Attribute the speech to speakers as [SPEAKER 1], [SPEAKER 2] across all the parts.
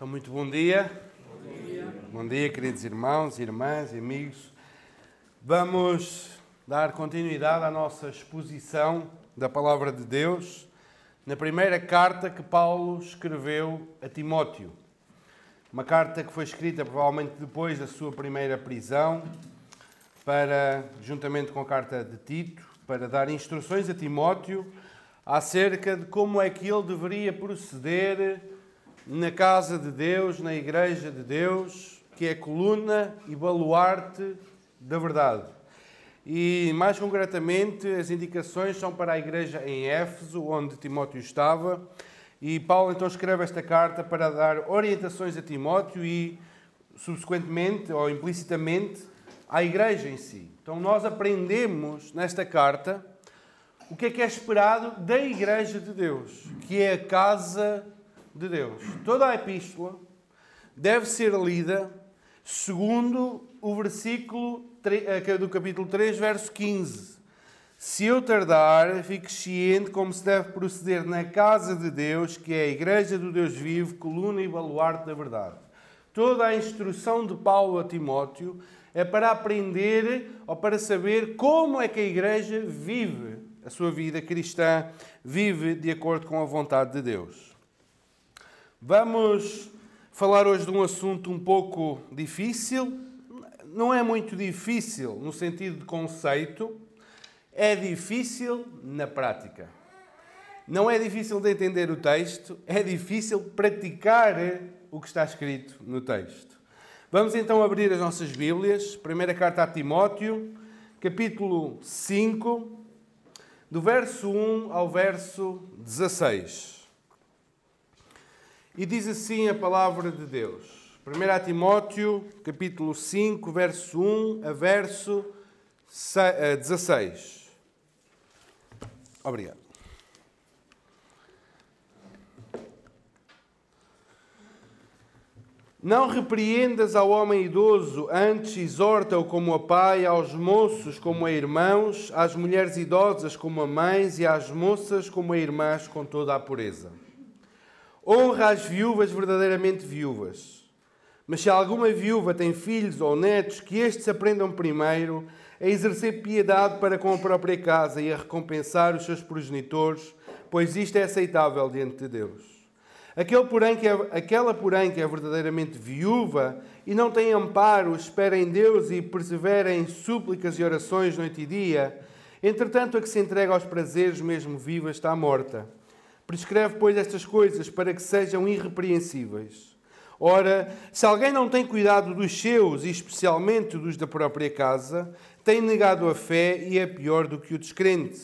[SPEAKER 1] Então, muito bom dia. Bom dia. Bom dia, queridos irmãos, irmãs e amigos. Vamos dar continuidade à nossa exposição da Palavra de Deus na primeira carta que Paulo escreveu a Timóteo. Uma carta que foi escrita provavelmente depois da sua primeira prisão, para, juntamente com a carta de Tito, para dar instruções a Timóteo acerca de como é que ele deveria proceder na casa de Deus, na igreja de Deus, que é coluna e baluarte da verdade. E mais concretamente, as indicações são para a igreja em Éfeso, onde Timóteo estava. E Paulo então escreve esta carta para dar orientações a Timóteo e, subsequentemente ou implicitamente, à igreja em si. Então nós aprendemos nesta carta o que é que é esperado da igreja de Deus, que é a casa de de Deus. Toda a epístola deve ser lida segundo o versículo eh, do capítulo 3, verso 15. Se eu tardar, fique ciente como se deve proceder na casa de Deus, que é a igreja do Deus vivo, coluna e baluarte da verdade. Toda a instrução de Paulo a Timóteo é para aprender ou para saber como é que a igreja vive a sua vida cristã, vive de acordo com a vontade de Deus. Vamos falar hoje de um assunto um pouco difícil. Não é muito difícil no sentido de conceito, é difícil na prática. Não é difícil de entender o texto, é difícil praticar o que está escrito no texto. Vamos então abrir as nossas Bíblias. Primeira carta a Timóteo, capítulo 5, do verso 1 ao verso 16. E diz assim a palavra de Deus. 1 Timóteo, capítulo 5, verso 1 a verso 16. Eh, Obrigado. Não repreendas ao homem idoso, antes exorta-o como a pai, aos moços como a irmãos, às mulheres idosas como a mães e às moças como a irmãs com toda a pureza. Honra as viúvas verdadeiramente viúvas. Mas se alguma viúva tem filhos ou netos, que estes aprendam primeiro a exercer piedade para com a própria casa e a recompensar os seus progenitores, pois isto é aceitável diante de Deus. Aquele, porém, que é, aquela, porém, que é verdadeiramente viúva e não tem amparo, espera em Deus e persevera em súplicas e orações noite e dia, entretanto, a que se entrega aos prazeres, mesmo viva, está morta. Prescreve, pois, estas coisas para que sejam irrepreensíveis. Ora, se alguém não tem cuidado dos seus, e especialmente dos da própria casa, tem negado a fé e é pior do que o descrente.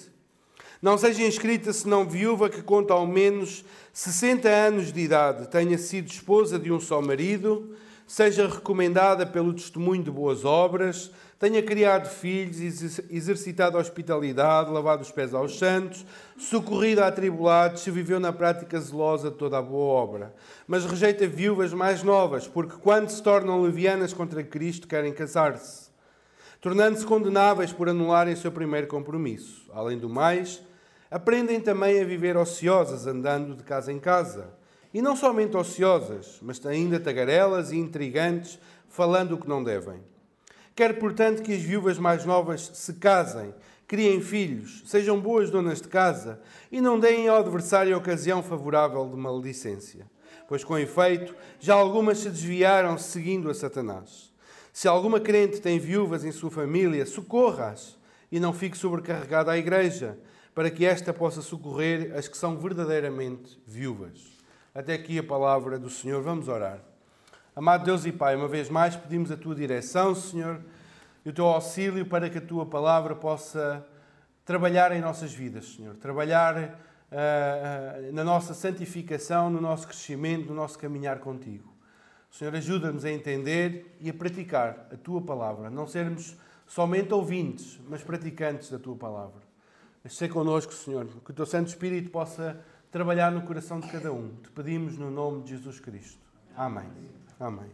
[SPEAKER 1] Não seja inscrita senão viúva que conta ao menos 60 anos de idade, tenha sido esposa de um só marido, seja recomendada pelo testemunho de boas obras, tenha criado filhos, exercitado a hospitalidade, lavado os pés aos santos, socorrido a atribulados, se viveu na prática zelosa toda a boa obra. Mas rejeita viúvas mais novas, porque quando se tornam levianas contra Cristo, querem casar-se, tornando-se condenáveis por anularem o seu primeiro compromisso. Além do mais, aprendem também a viver ociosas, andando de casa em casa. E não somente ociosas, mas ainda tagarelas e intrigantes, falando o que não devem. Quer, portanto, que as viúvas mais novas se casem, criem filhos, sejam boas donas de casa e não deem ao adversário a ocasião favorável de maledicência. Pois, com efeito, já algumas se desviaram seguindo a Satanás. Se alguma crente tem viúvas em sua família, socorra-as e não fique sobrecarregada a igreja, para que esta possa socorrer as que são verdadeiramente viúvas. Até aqui a palavra do Senhor. Vamos orar. Amado Deus e Pai, uma vez mais pedimos a tua direção, Senhor, e o teu auxílio para que a tua palavra possa trabalhar em nossas vidas, Senhor. Trabalhar uh, na nossa santificação, no nosso crescimento, no nosso caminhar contigo. Senhor, ajuda-nos a entender e a praticar a tua palavra, não sermos somente ouvintes, mas praticantes da tua palavra. Esteja connosco, Senhor, que o teu Santo Espírito possa trabalhar no coração de cada um. Te pedimos no nome de Jesus Cristo. Amém. Amém.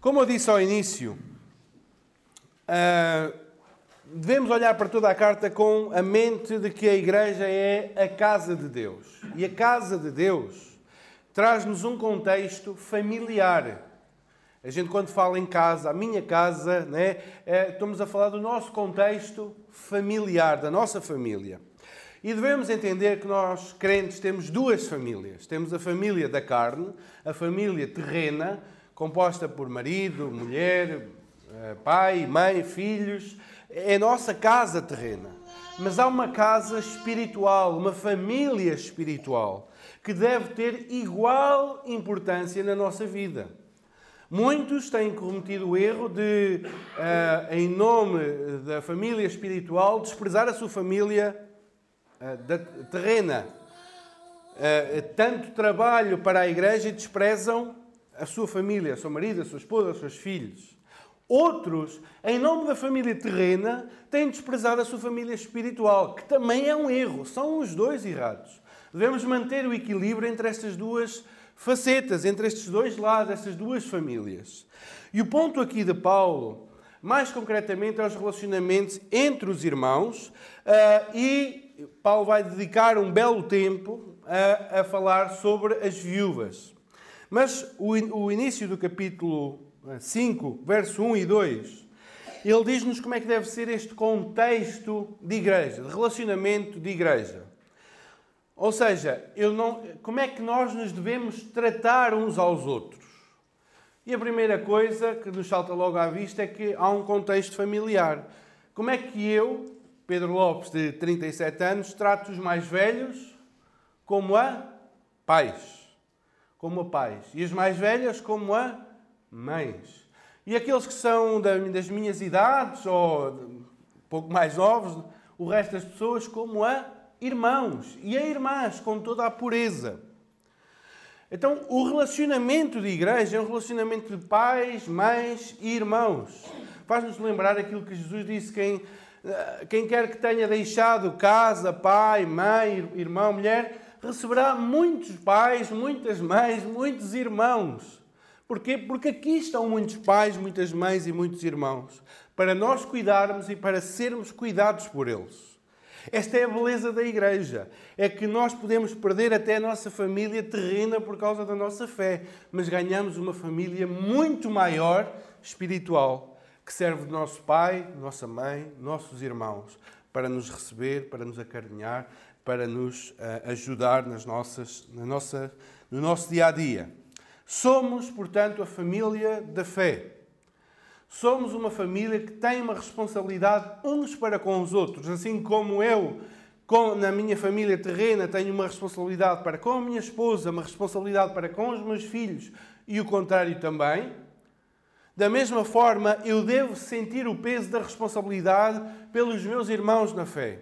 [SPEAKER 1] Como eu disse ao início, uh, devemos olhar para toda a carta com a mente de que a igreja é a casa de Deus. E a casa de Deus traz-nos um contexto familiar. A gente, quando fala em casa, a minha casa, né, é, estamos a falar do nosso contexto familiar, da nossa família. E devemos entender que nós, crentes, temos duas famílias. Temos a família da carne, a família terrena, composta por marido, mulher, eh, pai, mãe, filhos. É a nossa casa terrena. Mas há uma casa espiritual, uma família espiritual, que deve ter igual importância na nossa vida. Muitos têm cometido o erro de, uh, em nome da família espiritual, desprezar a sua família terrena. Uh, tanto trabalho para a igreja e desprezam a sua família, o seu marido, a sua esposa, os seus filhos. Outros, em nome da família terrena, têm desprezado a sua família espiritual, que também é um erro. São os dois errados. Devemos manter o equilíbrio entre estas duas facetas entre estes dois lados, estas duas famílias. E o ponto aqui de Paulo, mais concretamente, é os relacionamentos entre os irmãos, uh, e Paulo vai dedicar um belo tempo a, a falar sobre as viúvas. Mas o, o início do capítulo 5, verso 1 e 2, ele diz-nos como é que deve ser este contexto de igreja, de relacionamento de igreja. Ou seja, eu não, como é que nós nos devemos tratar uns aos outros? E a primeira coisa que nos salta logo à vista é que há um contexto familiar. Como é que eu, Pedro Lopes, de 37 anos, trato os mais velhos como a pais? Como a pais. E as mais velhas como a mães. E aqueles que são das minhas idades ou um pouco mais novos, o resto das pessoas como a irmãos e a irmãs com toda a pureza. Então, o relacionamento de igreja é um relacionamento de pais, mães e irmãos. Faz-nos lembrar aquilo que Jesus disse: quem, quem quer que tenha deixado casa, pai, mãe, irmão, mulher, receberá muitos pais, muitas mães, muitos irmãos. Porquê? Porque aqui estão muitos pais, muitas mães e muitos irmãos, para nós cuidarmos e para sermos cuidados por eles. Esta é a beleza da igreja. É que nós podemos perder até a nossa família terrena por causa da nossa fé, mas ganhamos uma família muito maior espiritual, que serve de nosso pai, nossa mãe, nossos irmãos, para nos receber, para nos acarinhar, para nos uh, ajudar nas nossas, na nossa, no nosso dia a dia. Somos, portanto, a família da fé. Somos uma família que tem uma responsabilidade uns para com os outros, assim como eu, na minha família terrena, tenho uma responsabilidade para com a minha esposa, uma responsabilidade para com os meus filhos e o contrário também. Da mesma forma, eu devo sentir o peso da responsabilidade pelos meus irmãos na fé,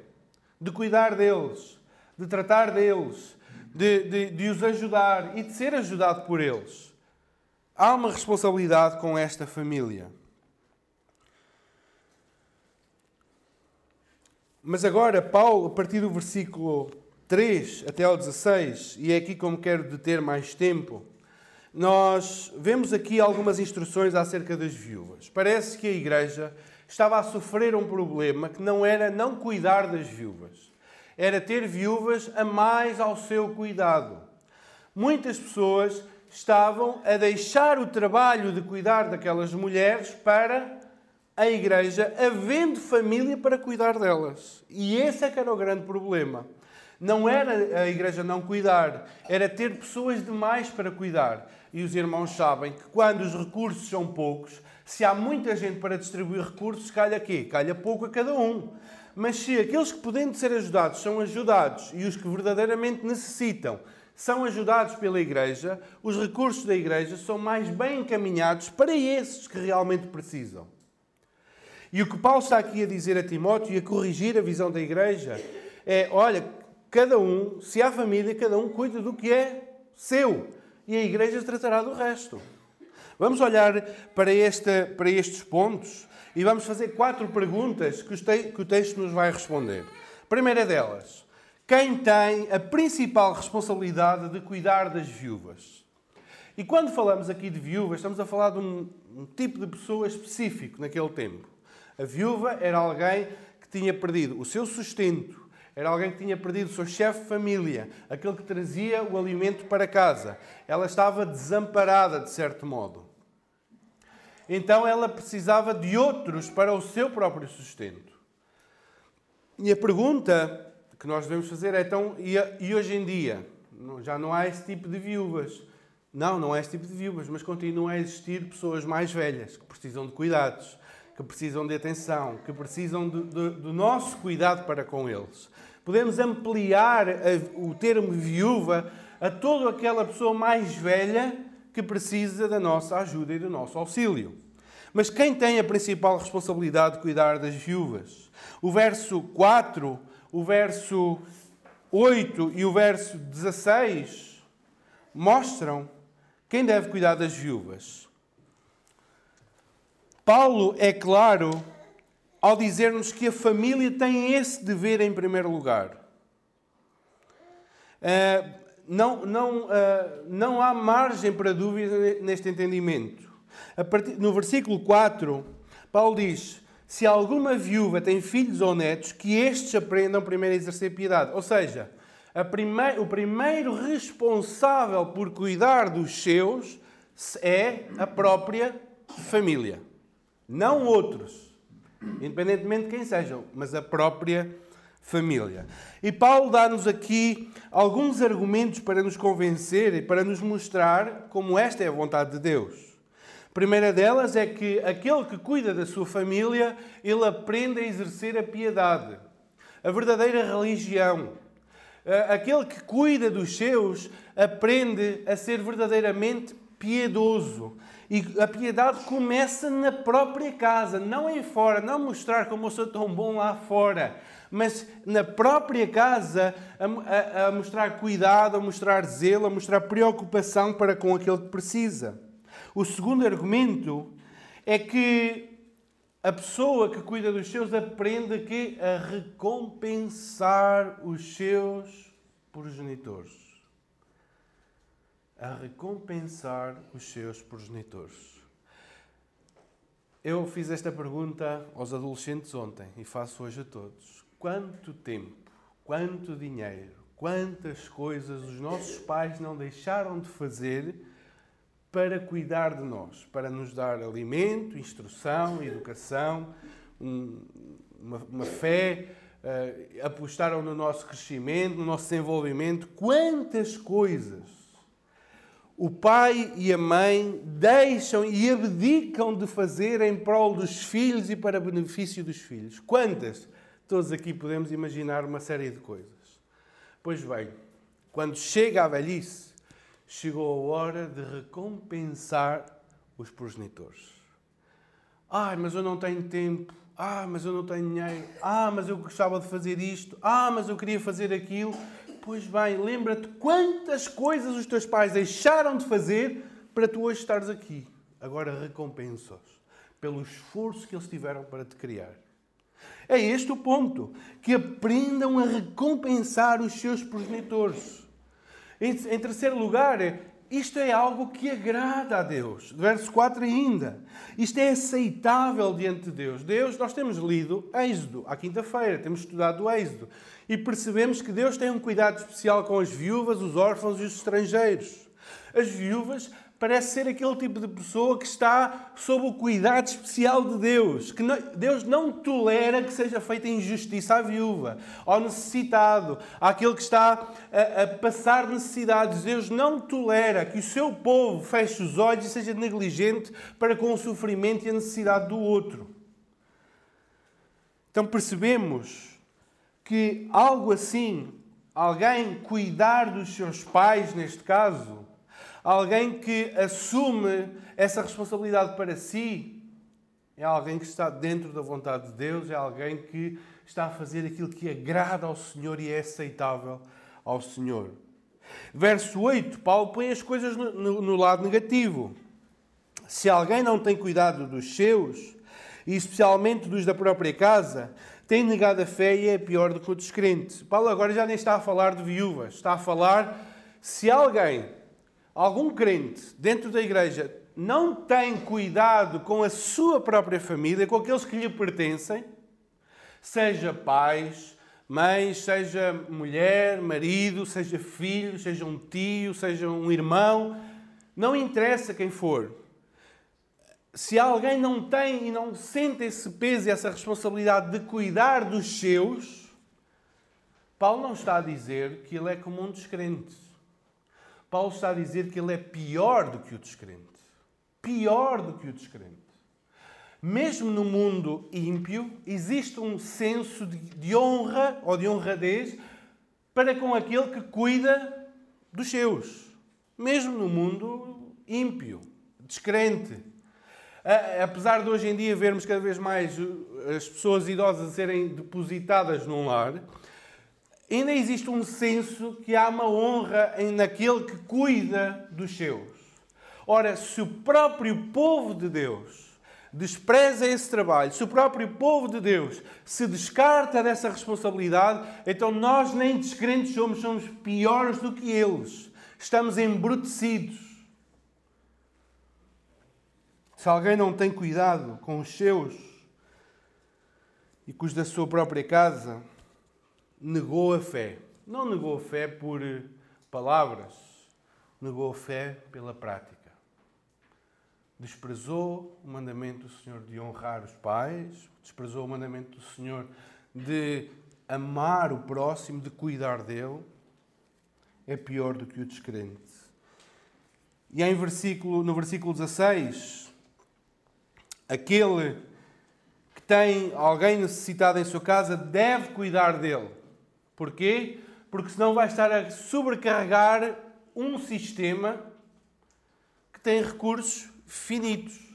[SPEAKER 1] de cuidar deles, de tratar deles, de, de, de os ajudar e de ser ajudado por eles. Há uma responsabilidade com esta família. Mas agora, Paulo, a partir do versículo 3 até ao 16, e é aqui como quero deter mais tempo, nós vemos aqui algumas instruções acerca das viúvas. Parece que a igreja estava a sofrer um problema que não era não cuidar das viúvas, era ter viúvas a mais ao seu cuidado. Muitas pessoas estavam a deixar o trabalho de cuidar daquelas mulheres para a igreja havendo família para cuidar delas. E esse é que era o grande problema. Não era a igreja não cuidar, era ter pessoas demais para cuidar. E os irmãos sabem que quando os recursos são poucos, se há muita gente para distribuir recursos, calha quê? Calha pouco a cada um. Mas se aqueles que podem ser ajudados são ajudados e os que verdadeiramente necessitam são ajudados pela Igreja, os recursos da Igreja são mais bem encaminhados para esses que realmente precisam. E o que Paulo está aqui a dizer a Timóteo e a corrigir a visão da igreja é: olha, cada um, se há família, cada um cuida do que é seu e a igreja tratará do resto. Vamos olhar para, esta, para estes pontos e vamos fazer quatro perguntas que, que o texto nos vai responder. Primeira delas, quem tem a principal responsabilidade de cuidar das viúvas? E quando falamos aqui de viúvas, estamos a falar de um, um tipo de pessoa específico naquele tempo. A viúva era alguém que tinha perdido o seu sustento, Era alguém que tinha perdido o seu chefe de família, aquele que trazia o alimento para casa. Ela estava desamparada, de certo modo. Então ela precisava de outros para o seu próprio sustento. E a pergunta que nós devemos fazer é: então, e hoje em dia? Já não há esse tipo de viúvas. Não, não há esse tipo de viúvas, mas continuam a existir pessoas mais velhas que precisam de cuidados, que precisam de atenção, que precisam de, de, do nosso cuidado para com eles. Podemos ampliar a, o termo viúva a toda aquela pessoa mais velha que precisa da nossa ajuda e do nosso auxílio. Mas quem tem a principal responsabilidade de cuidar das viúvas? O verso 4, o verso 8 e o verso 16 mostram quem deve cuidar das viúvas. Paulo é claro ao dizer-nos que a família tem esse dever em primeiro lugar. Uh, não, não, uh, não há margem para dúvida neste entendimento. Partir, no versículo 4, Paulo diz: Se alguma viúva tem filhos ou netos, que estes aprendam primeiro a exercer piedade. Ou seja, prime... o primeiro responsável por cuidar dos seus é a própria família, não outros, independentemente de quem sejam, mas a própria família. E Paulo dá-nos aqui alguns argumentos para nos convencer e para nos mostrar como esta é a vontade de Deus. A primeira delas é que aquele que cuida da sua família, ele aprende a exercer a piedade, a verdadeira religião. Aquele que cuida dos seus aprende a ser verdadeiramente piedoso. E a piedade começa na própria casa, não em fora, não mostrar como eu sou tão bom lá fora, mas na própria casa a, a, a mostrar cuidado, a mostrar zelo, a mostrar preocupação para com aquele que precisa. O segundo argumento é que a pessoa que cuida dos seus aprende que a recompensar os seus progenitores. A recompensar os seus progenitores. Eu fiz esta pergunta aos adolescentes ontem e faço hoje a todos. Quanto tempo, quanto dinheiro, quantas coisas os nossos pais não deixaram de fazer para cuidar de nós, para nos dar alimento, instrução, educação, um, uma, uma, fé, uh, apostaram no nosso crescimento, no nosso desenvolvimento. Quantas coisas o pai e a mãe deixam e abdicam de fazer em prol dos filhos e para benefício dos filhos. Quantas? Todos aqui podemos imaginar uma série de coisas. Pois bem, quando chega a velhice, chegou a hora de recompensar os progenitores. Ai, mas eu não tenho tempo. Ah, mas eu não tenho dinheiro. Ah, mas eu gostava de fazer isto. Ah, mas eu queria fazer aquilo. Pois bem, lembra-te quantas coisas os teus pais deixaram de fazer para tu hoje estares aqui. Agora recompensa-os pelo esforço que eles tiveram para te criar. É este o ponto. Que aprendam a recompensar os seus progenitores. Em, em terceiro lugar, isto é algo que agrada a Deus. Verso 4 ainda. Isto é aceitável diante de Deus. Deus, nós temos lido Êxodo à quinta-feira, temos estudado o Êxodo e percebemos que Deus tem um cuidado especial com as viúvas, os órfãos e os estrangeiros. As viúvas parece ser aquele tipo de pessoa que está sob o cuidado especial de Deus. Que não, Deus não tolera que seja feita injustiça à viúva, ao necessitado, àquele que está a, a, passar necessidades. Deus não tolera que o seu povo feche os olhos e seja negligente para com o sofrimento e a necessidade do outro. Então percebemos que algo assim, alguém cuidar dos seus pais, neste caso, Alguém que assume essa responsabilidade para si é alguém que está dentro da vontade de Deus, é alguém que está a fazer aquilo que agrada ao Senhor e é aceitável ao Senhor. Verso 8, Paulo põe as coisas no, no, no lado negativo. Se alguém não tem cuidado dos seus, e especialmente dos da própria casa, tem negado a fé e é pior do que o descrente. Paulo agora já nem está a falar de viúvas, está a falar se alguém algum crente dentro da igreja não tem cuidado com a sua própria família, com aqueles que lhe pertencem, seja pais, Mas seja mulher, marido, seja filho, seja um tio, seja um irmão, não interessa quem for. Se alguém não tem e não sente esse peso e essa responsabilidade de cuidar dos seus, Paulo não está a dizer que ele é como um descrente. Paulo está a dizer que ele é pior do que o descrente. Pior do que o descrente. Mesmo no mundo ímpio, existe um senso de honra ou de honradez para com aquele que cuida dos seus. Mesmo no mundo ímpio, descrente. Apesar de hoje em dia vermos cada vez mais as pessoas idosas serem depositadas num lar, ainda existe um senso que há uma honra naquele que cuida dos seus. Ora, se o próprio povo de Deus despreza esse trabalho, se o próprio povo de Deus se descarta dessa responsabilidade, então nós nem descrentes somos, somos piores do que eles. Estamos embrutecidos. Se alguém não tem cuidado com os seus e com os da sua própria casa, negou a fé. Não negou a fé por palavras, negou a fé pela prática desprezou o mandamento do Senhor de honrar os pais, desprezou o mandamento do Senhor de amar o próximo, de cuidar dele, é pior do que o descrente. E em versículo, no versículo 16, aquele que tem alguém necessitado em sua casa deve cuidar dele. Porquê? Porque senão vai estar a sobrecarregar um sistema que tem recursos finitos.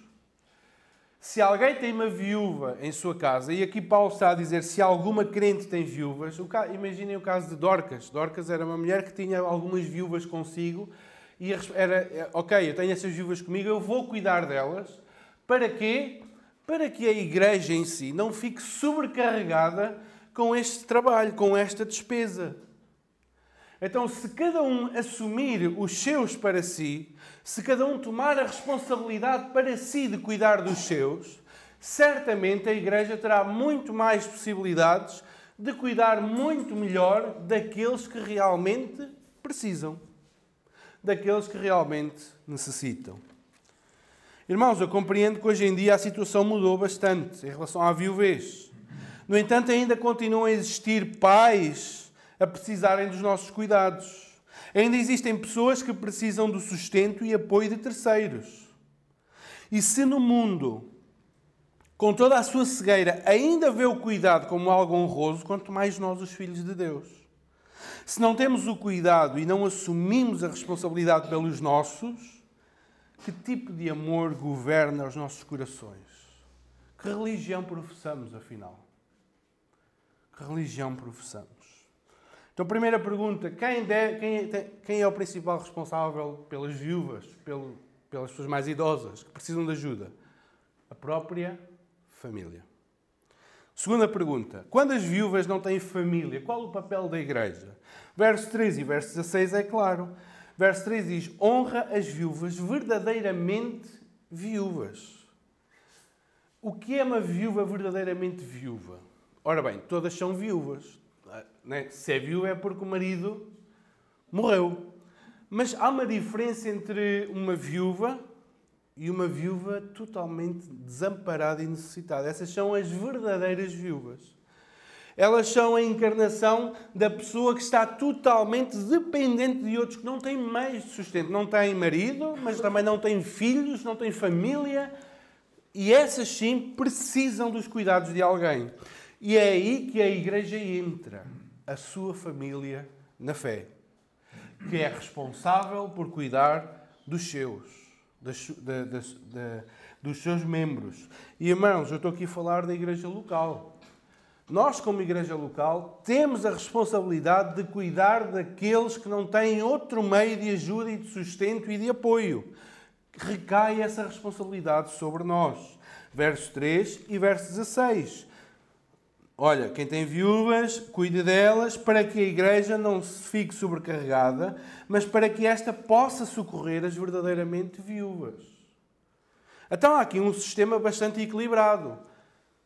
[SPEAKER 1] Se alguém tem uma viúva em sua casa, e aqui Paulo está a dizer se alguma crente tem viúvas, imaginem o caso de Dorcas. Dorcas era uma mulher que tinha algumas viúvas consigo e era, ok, eu tenho essas viúvas comigo, eu vou cuidar delas. Para quê? Para que a igreja em si não fique sobrecarregada com este trabalho, com esta despesa. Então, se cada um assumir os seus para si, se cada um tomar a responsabilidade para si de cuidar dos seus, certamente a Igreja terá muito mais possibilidades de cuidar muito melhor daqueles que realmente precisam, daqueles que realmente necessitam. Irmãos, eu compreendo que hoje em dia a situação mudou bastante em relação à viuvez. No entanto, ainda continuam a existir pais a precisarem dos nossos cuidados. Ainda existem pessoas que precisam do sustento e apoio de terceiros. E se no mundo, com toda a sua cegueira, ainda vê o cuidado como algo honroso, quanto mais nós, os filhos de Deus. Se não temos o cuidado e não assumimos a responsabilidade pelos nossos, que tipo de amor governa os nossos corações? Que religião professamos, afinal? Que religião professamos? Então, primeira pergunta: quem, quem, quem é o principal responsável pelas viúvas, pelo, pelas pessoas mais idosas que precisam de ajuda? A própria família. Segunda pergunta: quando as viúvas não têm família, qual o papel da igreja? Verso 13 e verso 16 é claro. Verso 13 diz: honra as viúvas verdadeiramente viúvas. O que é uma viúva verdadeiramente viúva? Ora bem, todas são viúvas, né? Se é viúva é porque o marido morreu. Mas há uma diferença entre uma viúva e uma viúva totalmente desamparada e necessitada. Essas são as verdadeiras viúvas. Elas são a encarnação da pessoa que está totalmente dependente de outros, que não tem de sustento. Não tem marido, mas também não tem filhos, não tem família. E essas sim precisam dos cuidados de alguém. E é aí que a igreja entra a sua família na fé, que é responsável por cuidar dos seus, das, dos seus membros. E irmãos, eu estou aqui a falar da igreja local. Nós, como igreja local, temos a responsabilidade de cuidar daqueles que não têm outro meio de ajuda e de sustento e de apoio. Recai essa responsabilidade sobre nós. Verso 3 e verso 16. Olha, quem tem viúvas, cuide delas para que a igreja não se fique sobrecarregada, mas para que esta possa socorrer as verdadeiramente viúvas. Então há aqui um sistema bastante equilibrado.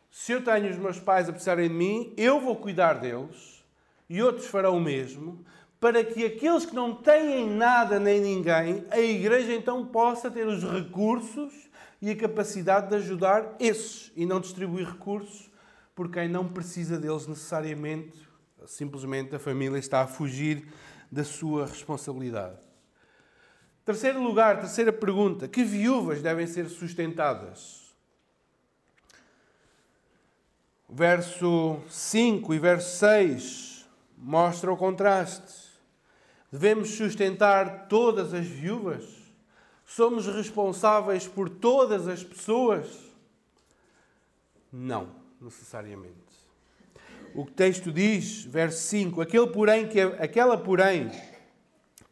[SPEAKER 1] Se eu tenho os meus pais a precisarem de mim, eu vou cuidar deles, e outros farão o mesmo, para que aqueles que não têm nada nem ninguém, a igreja então possa ter os recursos e a capacidade de ajudar esses e não distribuir recursos por quem não precisa deles necessariamente, simplesmente a família está a fugir da sua responsabilidade. Terceiro lugar, terceira pergunta: que viúvas devem ser sustentadas? Verso 5 e verso 6 mostra o contraste. Devemos sustentar todas as viúvas? Somos responsáveis por todas as pessoas? Não, necessariamente. O texto diz, verso 5, aquele porém que é, aquela porém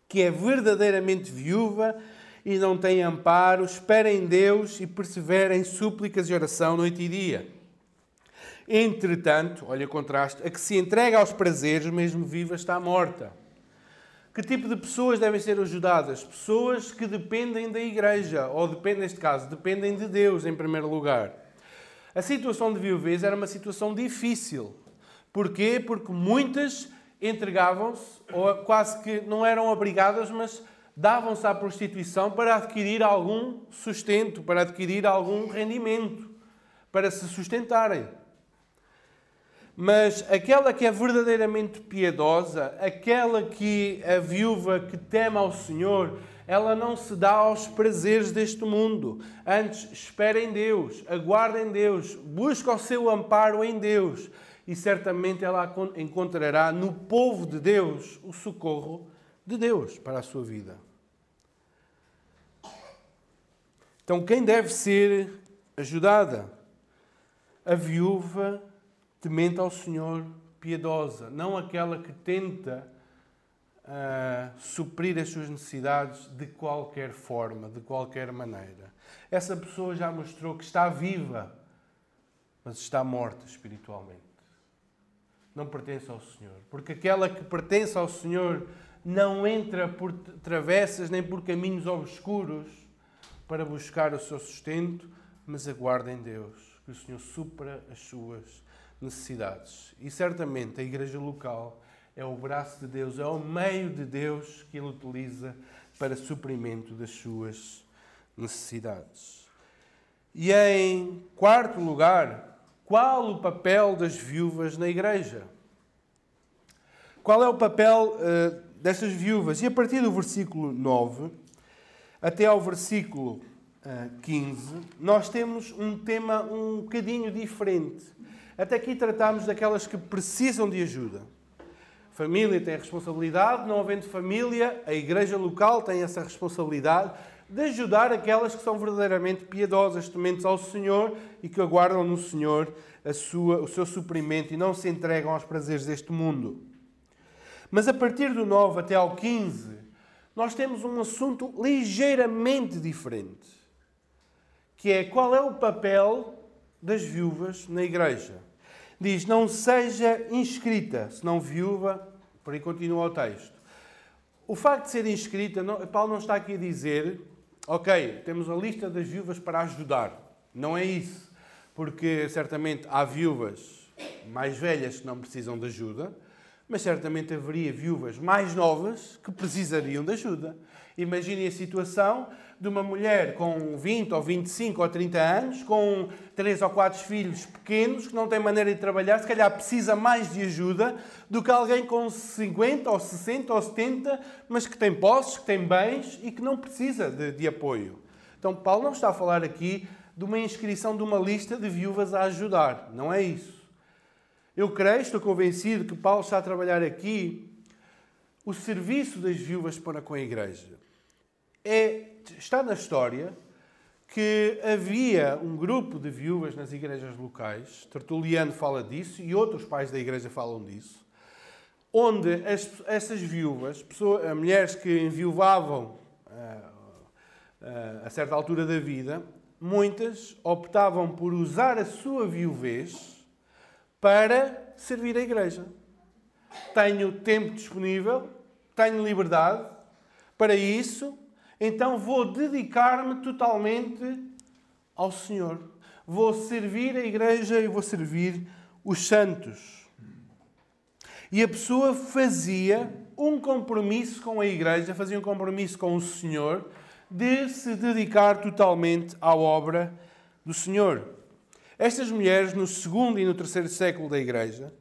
[SPEAKER 1] que é verdadeiramente viúva e não tem amparo, espera em Deus e persevera em súplicas e oração noite e dia. Entretanto, olha o contraste, a que se entrega aos prazeres, mesmo viva, está morta. Que tipo de pessoas devem ser ajudadas? Pessoas que dependem da igreja, ou dependem, neste caso, dependem de Deus em primeiro lugar. A situação de viuvez era uma situação difícil. Porquê? Porque muitas entregavam-se, ou quase que não eram obrigadas, mas davam-se à prostituição para adquirir algum sustento, para adquirir algum rendimento, para se sustentarem. Mas aquela que é verdadeiramente piedosa, aquela que a viúva que teme ao Senhor, ela não se dá aos prazeres deste mundo. Antes, espera em Deus, aguarda em Deus, busca o seu amparo em Deus. E certamente ela encontrará no povo de Deus o socorro de Deus para a sua vida. Então, quem deve ser ajudada? A viúva temente ao Senhor, piedosa, não aquela que tenta uh, suprir as suas necessidades de qualquer forma, de qualquer maneira. Essa pessoa já mostrou que está viva, mas está morta espiritualmente. Não pertence ao Senhor. Porque aquela que pertence ao Senhor não entra por travessas nem por caminhos obscuros para buscar o seu sustento, mas aguarda em Deus, que o Senhor supra as suas necessidades. E certamente a igreja local é o braço de Deus, é o meio de Deus que ele utiliza para suprimento das suas necessidades. E em quarto lugar, qual o papel das viúvas na igreja? Qual é o papel uh, dessas viúvas? E a partir do versículo 9 até ao versículo uh, 15, nós temos um tema um bocadinho diferente. Até aqui tratamos daquelas que precisam de ajuda. Família tem a responsabilidade, não havendo família, a igreja local tem essa responsabilidade de ajudar aquelas que são verdadeiramente piedosas, tementes ao Senhor e que aguardam no Senhor sua, o seu suprimento e não se entregam aos prazeres deste mundo. Mas a partir do 9 até ao 15, nós temos um assunto ligeiramente diferente, que é qual é o papel das viúvas na igreja. Diz: Não seja inscrita, senão viúva. Por aí continua o texto. O facto de ser inscrita, não, Paulo não está aqui a dizer, ok, temos a lista das viúvas para ajudar. Não é isso. Porque certamente há viúvas mais velhas que não precisam de ajuda, mas certamente haveria viúvas mais novas que precisariam de ajuda. Imaginem a situação de uma mulher com 20 ou 25 ou 30 anos, com 3 ou 4 filhos pequenos, que não tem maneira de trabalhar, se calhar precisa mais de ajuda do que alguém com 50 ou 60 ou 70, mas que tem posses, que tem bens e que não precisa de, de apoio. Então, Paulo não está a falar aqui de uma inscrição de uma lista de viúvas a ajudar. Não é isso. Eu creio, estou convencido que Paulo está a trabalhar aqui o serviço das viúvas para com a igreja é, está na história que havia um grupo de viúvas nas igrejas locais, Tertuliano fala disso e outros pais da igreja falam disso, onde as, essas viúvas, pessoas, mulheres que enviuvavam uh, uh, a certa altura da vida, muitas optavam por usar a sua viuvez para servir a igreja. Tenho tempo disponível, tenho liberdade, para isso então vou dedicar-me totalmente ao Senhor. Vou servir a igreja e vou servir os santos. E a pessoa fazia um compromisso com a igreja, fazia um compromisso com o Senhor de se dedicar totalmente à obra do Senhor. Estas mulheres, no segundo e no terceiro século da igreja,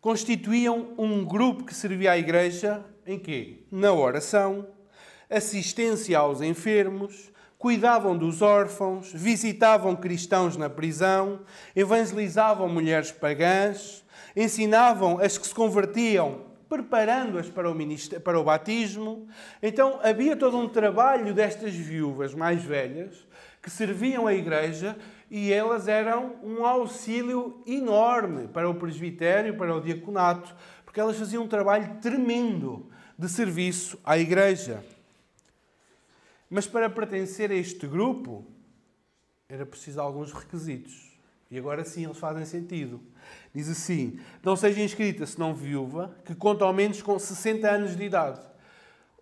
[SPEAKER 1] constituíam um grupo que servia à igreja em quê? Na oração, assistência aos enfermos, cuidavam dos órfãos, visitavam cristãos na prisão, evangelizavam mulheres pagãs, ensinavam as que se convertiam, preparando-as para, o para o batismo. Então havia todo um trabalho destas viúvas mais velhas que serviam a igreja e elas eram um auxílio enorme para o presbitério, para o diaconato, porque elas faziam um trabalho tremendo de serviço à igreja. Mas para pertencer a este grupo era preciso alguns requisitos. E agora sim eles fazem sentido. Diz assim: não seja inscrita senão viúva, que conta ao menos com 60 anos de idade.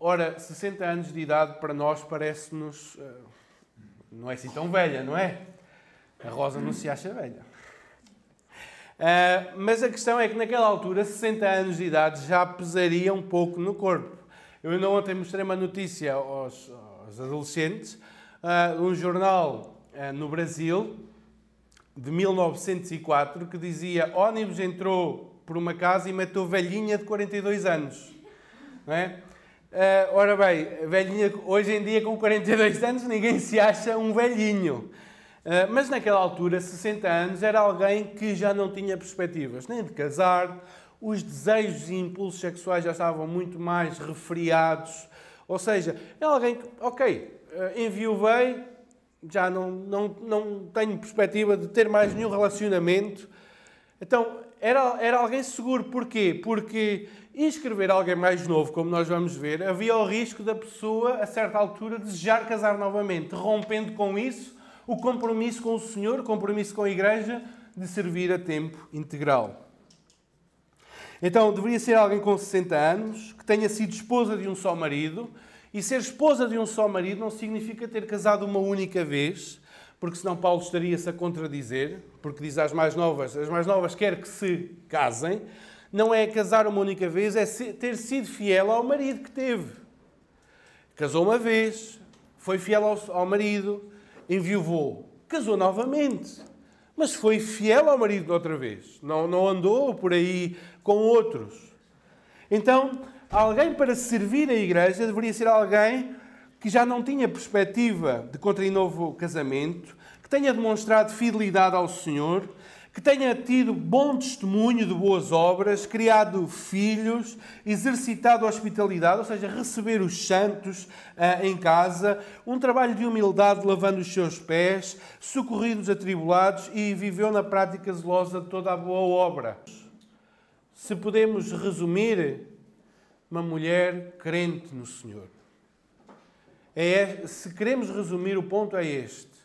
[SPEAKER 1] Ora, 60 anos de idade para nós parece-nos. Eh, não é assim tão velha, não é? A Rosa não se acha velha. Uh, mas a questão é que naquela altura, 60 anos de idade já pesaria um pouco no corpo. Eu ainda ontem mostrei uma notícia aos, aos adolescentes, uh, um jornal uh, no Brasil, de 1904, que dizia ônibus entrou por uma casa e matou velhinha de 42 anos. Não é? Uh, ora bem, velhinha, hoje em dia com 42 anos ninguém se acha um velhinho. Ah, mas naquela altura, 60 anos, era alguém que já não tinha perspectivas nem de casar, os desejos e impulsos sexuais já estavam muito mais refriados. Ou seja, é alguém que, ok, uh, enviuvei, já não, não, não tenho perspectiva de ter mais nenhum relacionamento. Então, era, era alguém seguro. Porquê? Porque inscrever alguém mais novo, como nós vamos ver, havia o risco da pessoa, a certa altura, desejar casar novamente, rompendo com isso o compromisso com o Senhor, o compromisso com a Igreja de servir a tempo integral. Então, deveria ser alguém com 60 anos, que tenha sido esposa de um só marido, e ser esposa de um só marido não significa ter casado uma única vez, porque senão Paulo estaria-se a contradizer, porque diz às mais novas, as mais novas quer que se casem, não é casar uma única vez, é ter sido fiel ao marido que teve. Casou uma vez, foi fiel ao, marido, enviuvou, casou novamente, mas foi fiel ao marido outra vez, não, não andou por aí com outros. Então, alguém para servir a igreja deveria ser alguém que já não tinha perspectiva de contrair novo casamento, que tenha demonstrado fidelidade ao Senhor, que tenha tido bom testemunho de boas obras, criado filhos, exercitado a hospitalidade, ou seja, receber os santos uh, em casa, um trabalho de humildade lavando os seus pés, socorrido os atribulados e viveu na prática zelosa de toda a boa obra. Se podemos resumir, uma mulher crente no Senhor. É, se queremos resumir, o ponto é este.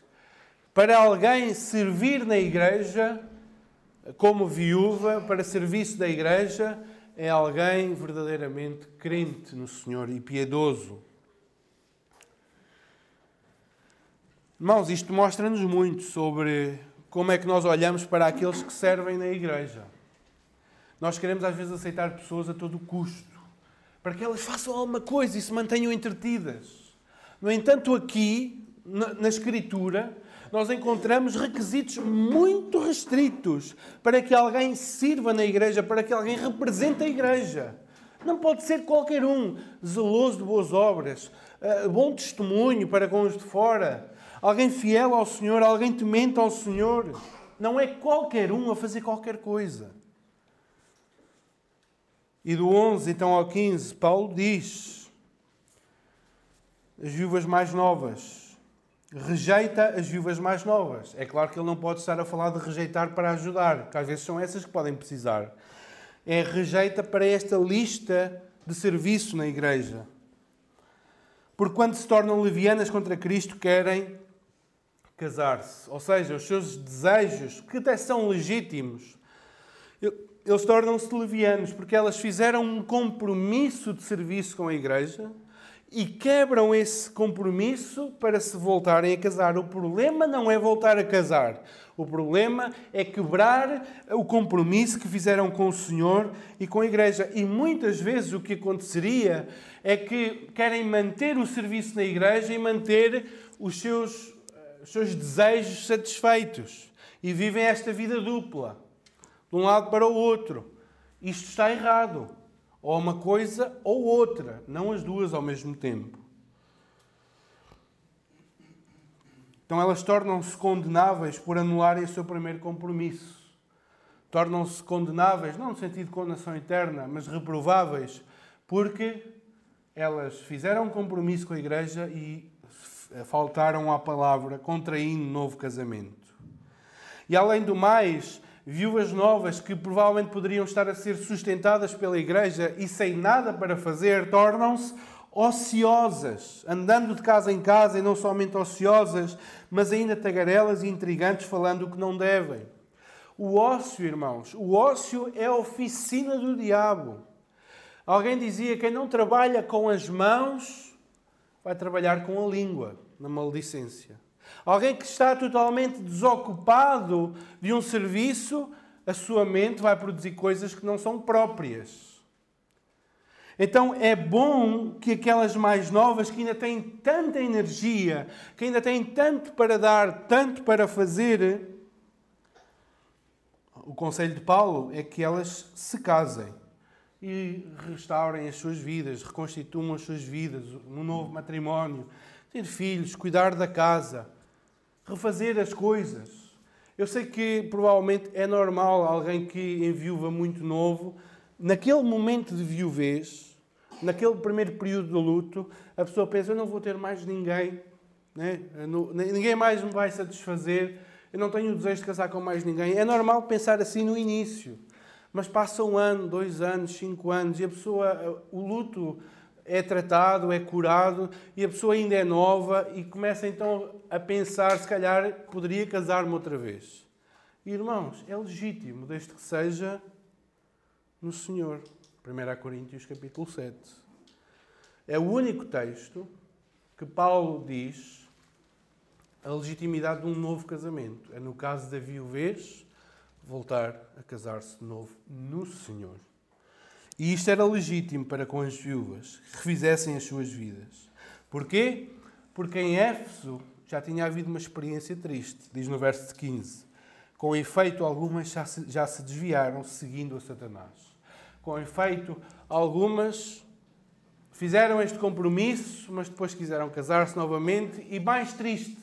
[SPEAKER 1] Para alguém servir na igreja, como viúva, para serviço da igreja, é alguém verdadeiramente crente no Senhor e piedoso. Irmãos, isto mostra-nos muito sobre como é que nós olhamos para aqueles que servem na igreja. Nós queremos às vezes aceitar pessoas a todo custo, para que elas façam alguma coisa e se mantenham entretidas. No entanto, aqui, na, Escritura, nós encontramos requisitos muito restritos para que alguém sirva na igreja, para que alguém represente a igreja. Não pode ser qualquer um zeloso de boas obras, eh, bom testemunho para com os de fora, alguém fiel ao Senhor, alguém temente ao Senhor. Não é qualquer um a fazer qualquer coisa. E do 11 então ao 15, Paulo diz: as viúvas mais novas rejeita as viúvas mais novas. É claro que ele não pode estar a falar de rejeitar para ajudar, que às vezes são essas que podem precisar. É rejeita para esta lista de serviço na igreja. Porque quando se tornam levianas contra Cristo, querem casar-se. Ou seja, os seus desejos, que até são legítimos, eles tornam-se levianos, porque elas fizeram um compromisso de serviço com a igreja e quebram esse compromisso para se voltarem a casar. O problema não é voltar a casar. O problema é quebrar o compromisso que fizeram com o Senhor e com a igreja. E muitas vezes o que aconteceria é que querem manter o serviço na igreja e manter os seus, eh, os seus desejos satisfeitos. E vivem esta vida dupla, de um lado para o outro. Isto está errado. Ou uma coisa ou outra, não as duas ao mesmo tempo. Então elas tornam-se condenáveis por anularem o seu primeiro compromisso. Tornam-se condenáveis, não no sentido de condenação eterna, mas reprováveis, porque elas fizeram um compromisso com a igreja e faltaram à palavra, contraindo novo casamento. E além do mais, viúvas novas que provavelmente poderiam estar a ser sustentadas pela igreja e sem nada para fazer, tornam-se ociosas, andando de casa em casa e não somente ociosas, mas ainda tagarelas e intrigantes falando o que não devem. O ócio, irmãos, o ócio é a oficina do diabo. Alguém dizia: quem não trabalha com as mãos vai trabalhar com a língua, na maledicência. Alguém que está totalmente desocupado de um serviço, a sua mente vai produzir coisas que não são próprias. Então é bom que aquelas mais novas, que ainda têm tanta energia, que ainda têm tanto para dar, tanto para fazer, o conselho de Paulo é que elas se casem e restaurem as suas vidas, reconstituam as suas vidas, um novo matrimónio, ter filhos, cuidar da casa, refazer as coisas. Eu sei que provavelmente é normal alguém que enviuva muito novo, naquele momento de viuvez, naquele primeiro período do luto, a pessoa pensa: eu não vou ter mais ninguém, né? ninguém mais me vai satisfazer, eu não tenho o desejo de casar com mais ninguém. É normal pensar assim no início, mas passa um ano, dois anos, cinco anos e a pessoa, o luto é tratado, é curado e a pessoa ainda é nova e começa então a pensar, se calhar poderia casar-me outra vez. irmãos, é legítimo, desde que seja no Senhor. 1 Coríntios capítulo 7. É o único texto que Paulo diz a legitimidade de um novo casamento. É no caso da viuvez, voltar a casar-se de novo no Senhor. E isto era legítimo para com as viúvas, que refizessem as suas vidas. Porquê? Porque em Éfeso já tinha havido uma experiência triste, diz no verso 15. Com efeito, algumas já se, já se desviaram seguindo a Satanás. Com efeito, algumas fizeram este compromisso, mas depois quiseram casar-se novamente e, mais triste,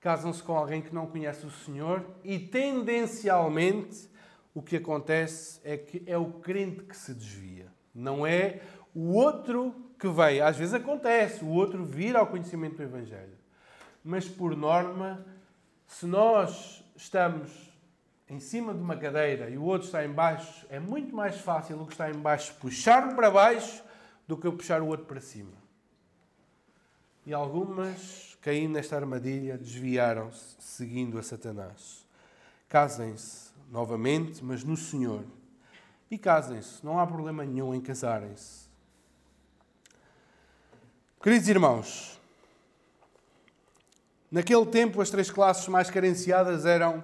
[SPEAKER 1] casam-se com alguém que não conhece o Senhor e, tendencialmente, o que acontece é que é o crente que se desvia. Não é o outro que veio. Às vezes acontece, o outro vir ao conhecimento do Evangelho. Mas, por norma, se nós estamos em cima de uma cadeira e o outro está em baixo, é muito mais fácil o que está em baixo puxar-me para baixo do que eu puxar o outro para cima. E algumas, caindo nesta armadilha, desviaram-se, seguindo a Satanás. Casem-se novamente, mas no Senhor. E casem-se, não há problema nenhum em casarem-se. Queridos irmãos, naquele tempo as três classes mais carenciadas eram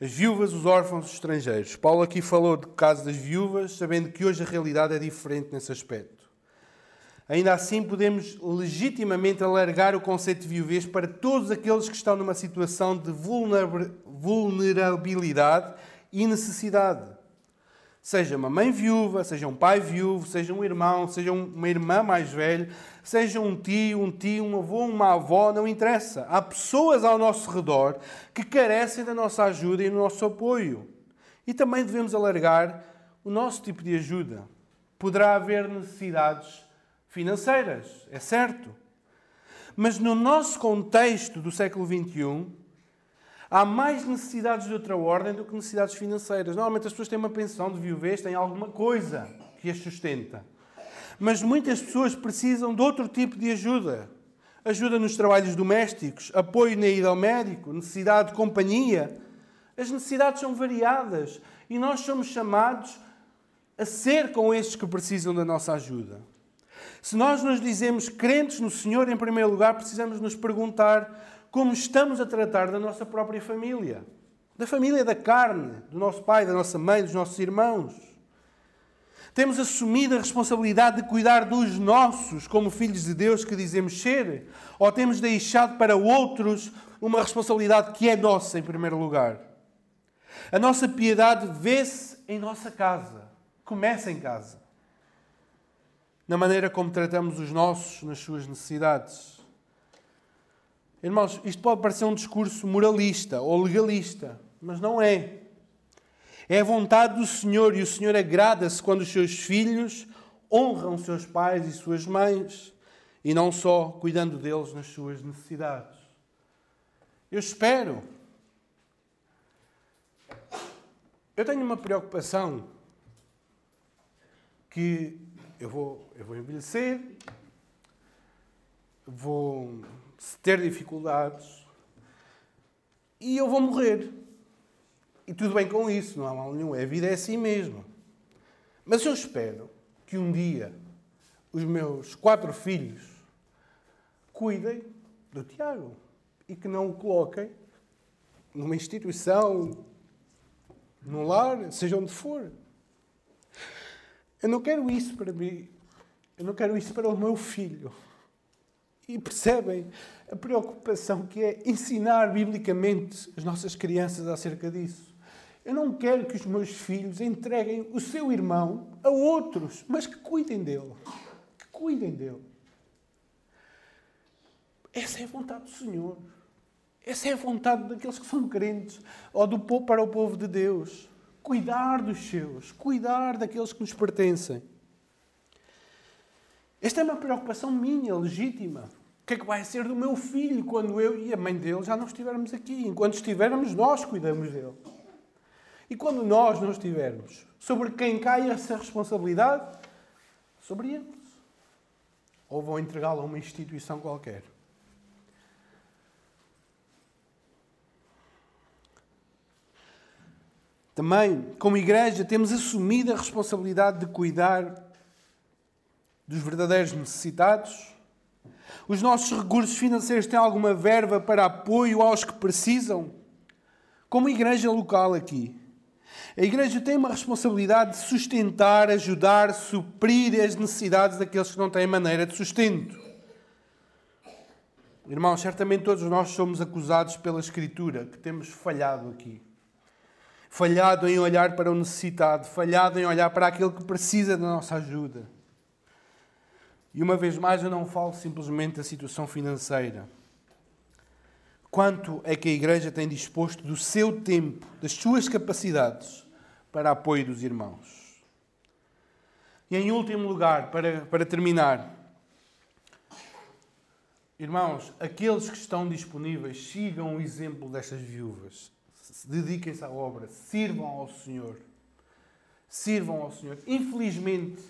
[SPEAKER 1] as viúvas, os órfãos, os estrangeiros. Paulo aqui falou do caso das viúvas, sabendo que hoje a realidade é diferente nesse aspecto. Ainda assim, podemos legitimamente alargar o conceito de viuvez para todos aqueles que estão numa situação de vulnerabilidade e necessidade. Seja uma mãe viúva, seja um pai viúvo, seja um irmão, seja uma irmã mais velha, seja um tio, um tio, um avô, uma avó, não interessa. Há pessoas ao nosso redor que carecem da nossa ajuda e do nosso apoio. E também devemos alargar o nosso tipo de ajuda. Poderá haver necessidades financeiras, é certo. Mas no nosso contexto do século XXI, Há mais necessidades de outra ordem do que necessidades financeiras. Normalmente as pessoas têm uma pensão de viuvez, têm alguma coisa que as sustenta. Mas muitas pessoas precisam de outro tipo de ajuda. Ajuda nos trabalhos domésticos, apoio na ida ao médico, necessidade de companhia. As necessidades são variadas e nós somos chamados a ser com estes que precisam da nossa ajuda. Se nós nos dizemos crentes no Senhor, em primeiro lugar, precisamos nos perguntar como estamos a tratar da nossa própria família. da família da carne, do nosso pai, da nossa mãe, dos nossos irmãos. Temos assumido a responsabilidade de cuidar dos nossos como filhos de Deus que dizemos ser? Ou temos deixado para outros uma responsabilidade que é nossa em primeiro lugar? A nossa piedade vê-se em nossa casa. Começa em casa. Na maneira como tratamos os nossos nas suas necessidades. Irmãos, isto pode parecer um discurso moralista ou legalista, mas não é. É a vontade do Senhor e o Senhor agrada-se quando os seus filhos honram seus pais e suas mães e não só cuidando deles nas suas necessidades. Eu espero. Eu tenho uma preocupação que eu vou, eu vou envelhecer, vou ter dificuldades e eu vou morrer. E tudo bem com isso, não há mal nenhum. A vida é assim mesmo. Mas eu espero que um dia os meus quatro filhos cuidem do Tiago e que não o coloquem numa instituição, num lar, seja onde for. Eu não quero isso para mim. Eu não quero isso para o meu filho. E percebem a preocupação que é ensinar biblicamente as nossas crianças acerca disso. Eu não quero que os meus filhos entreguem o seu irmão a outros, mas que cuidem dele. Que cuidem dele. Essa é a vontade do Senhor. Essa é a vontade daqueles que são crentes, ou do povo para o povo de Deus. Cuidar dos seus, cuidar daqueles que nos pertencem. Esta é uma preocupação minha, legítima. O que é que vai ser do meu filho quando eu e a mãe dele já não estivermos aqui? Enquanto estivermos, nós cuidamos dele. E quando nós não estivermos, sobre quem cai essa responsabilidade? Sobre eles. Ou vão entregá-la a uma instituição qualquer. Também, como igreja, temos assumido a responsabilidade de cuidar dos verdadeiros necessitados. Os nossos recursos financeiros têm alguma verba para apoio aos que precisam? Como igreja local aqui, a igreja tem uma responsabilidade de sustentar, ajudar, suprir as necessidades daqueles que não têm maneira de sustento. Irmãos, certamente todos nós somos acusados pela Escritura que temos falhado aqui. Falhado em olhar para o necessitado, falhado em olhar para aquele que precisa da nossa ajuda. E uma vez mais, eu não falo simplesmente da situação financeira. Quanto é que a Igreja tem disposto do seu tempo, das suas capacidades, para apoio dos irmãos. E em último lugar, para, para terminar, irmãos, aqueles que estão disponíveis, sigam o exemplo destas viúvas. Dediquem-se à obra, sirvam ao Senhor. Sirvam ao Senhor. Infelizmente,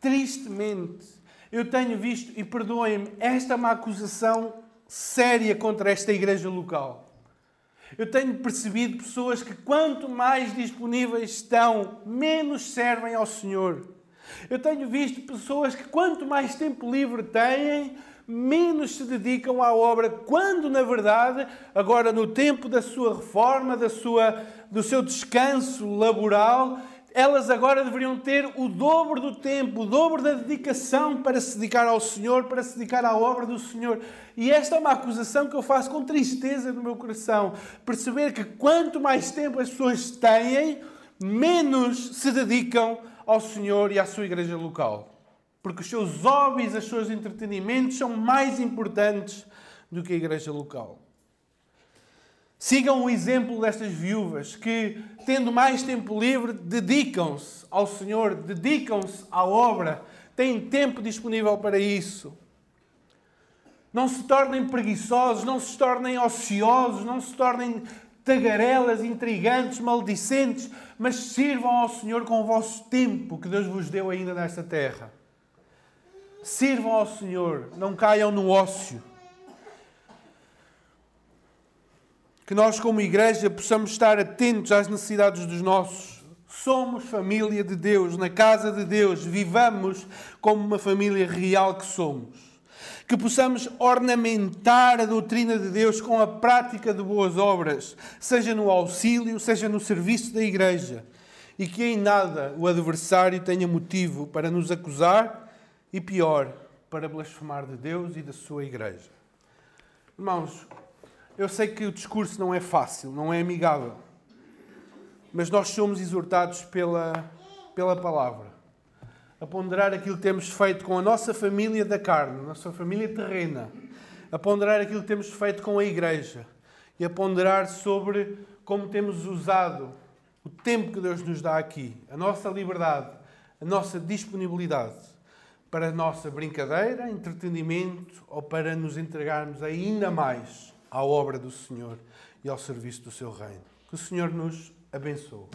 [SPEAKER 1] tristemente, eu tenho visto, e perdoem-me, esta é uma acusação séria contra esta igreja local. Eu tenho percebido pessoas que, quanto mais disponíveis estão, menos servem ao Senhor. Eu tenho visto pessoas que, quanto mais tempo livre têm, menos se dedicam à obra, quando, na verdade, agora no tempo da sua reforma, da sua, do seu descanso laboral, elas agora deveriam ter o dobro do tempo, o dobro da dedicação para se dedicar ao Senhor, para se dedicar à obra do Senhor. E esta é uma acusação que eu faço com tristeza no meu coração. Perceber que quanto mais tempo as pessoas têm, menos se dedicam ao Senhor e à sua igreja local. Porque os seus hobbies, os seus entretenimentos são mais importantes do que a igreja local. Sigam o exemplo destas viúvas que, tendo mais tempo livre, dedicam-se ao Senhor, dedicam-se à obra, têm tempo disponível para isso. Não se tornem preguiçosos, não se tornem ociosos, não se tornem tagarelas, intrigantes, maledicentes, mas sirvam ao Senhor com o vosso tempo que Deus vos deu ainda nesta terra. Sirvam ao Senhor, não caiam no ócio. Que nós, como igreja, possamos estar atentos às necessidades dos nossos. Somos família de Deus, na casa de Deus, vivamos como uma família real que somos. Que possamos ornamentar a doutrina de Deus com a prática de boas obras, seja no auxílio, seja no serviço da igreja. E que em nada o adversário tenha motivo para nos acusar e, pior, para blasfemar de Deus e da sua igreja. Irmãos, eu sei que o discurso não é fácil, não é amigável, mas nós somos exortados pela, pela palavra a ponderar aquilo que temos feito com a nossa família da carne, a nossa família terrena, a ponderar aquilo que temos feito com a igreja e a ponderar sobre como temos usado o tempo que Deus nos dá aqui, a nossa liberdade, a nossa disponibilidade para a nossa brincadeira, entretenimento ou para nos entregarmos ainda mais à obra do Senhor e ao serviço do seu reino. Que o Senhor nos abençoe.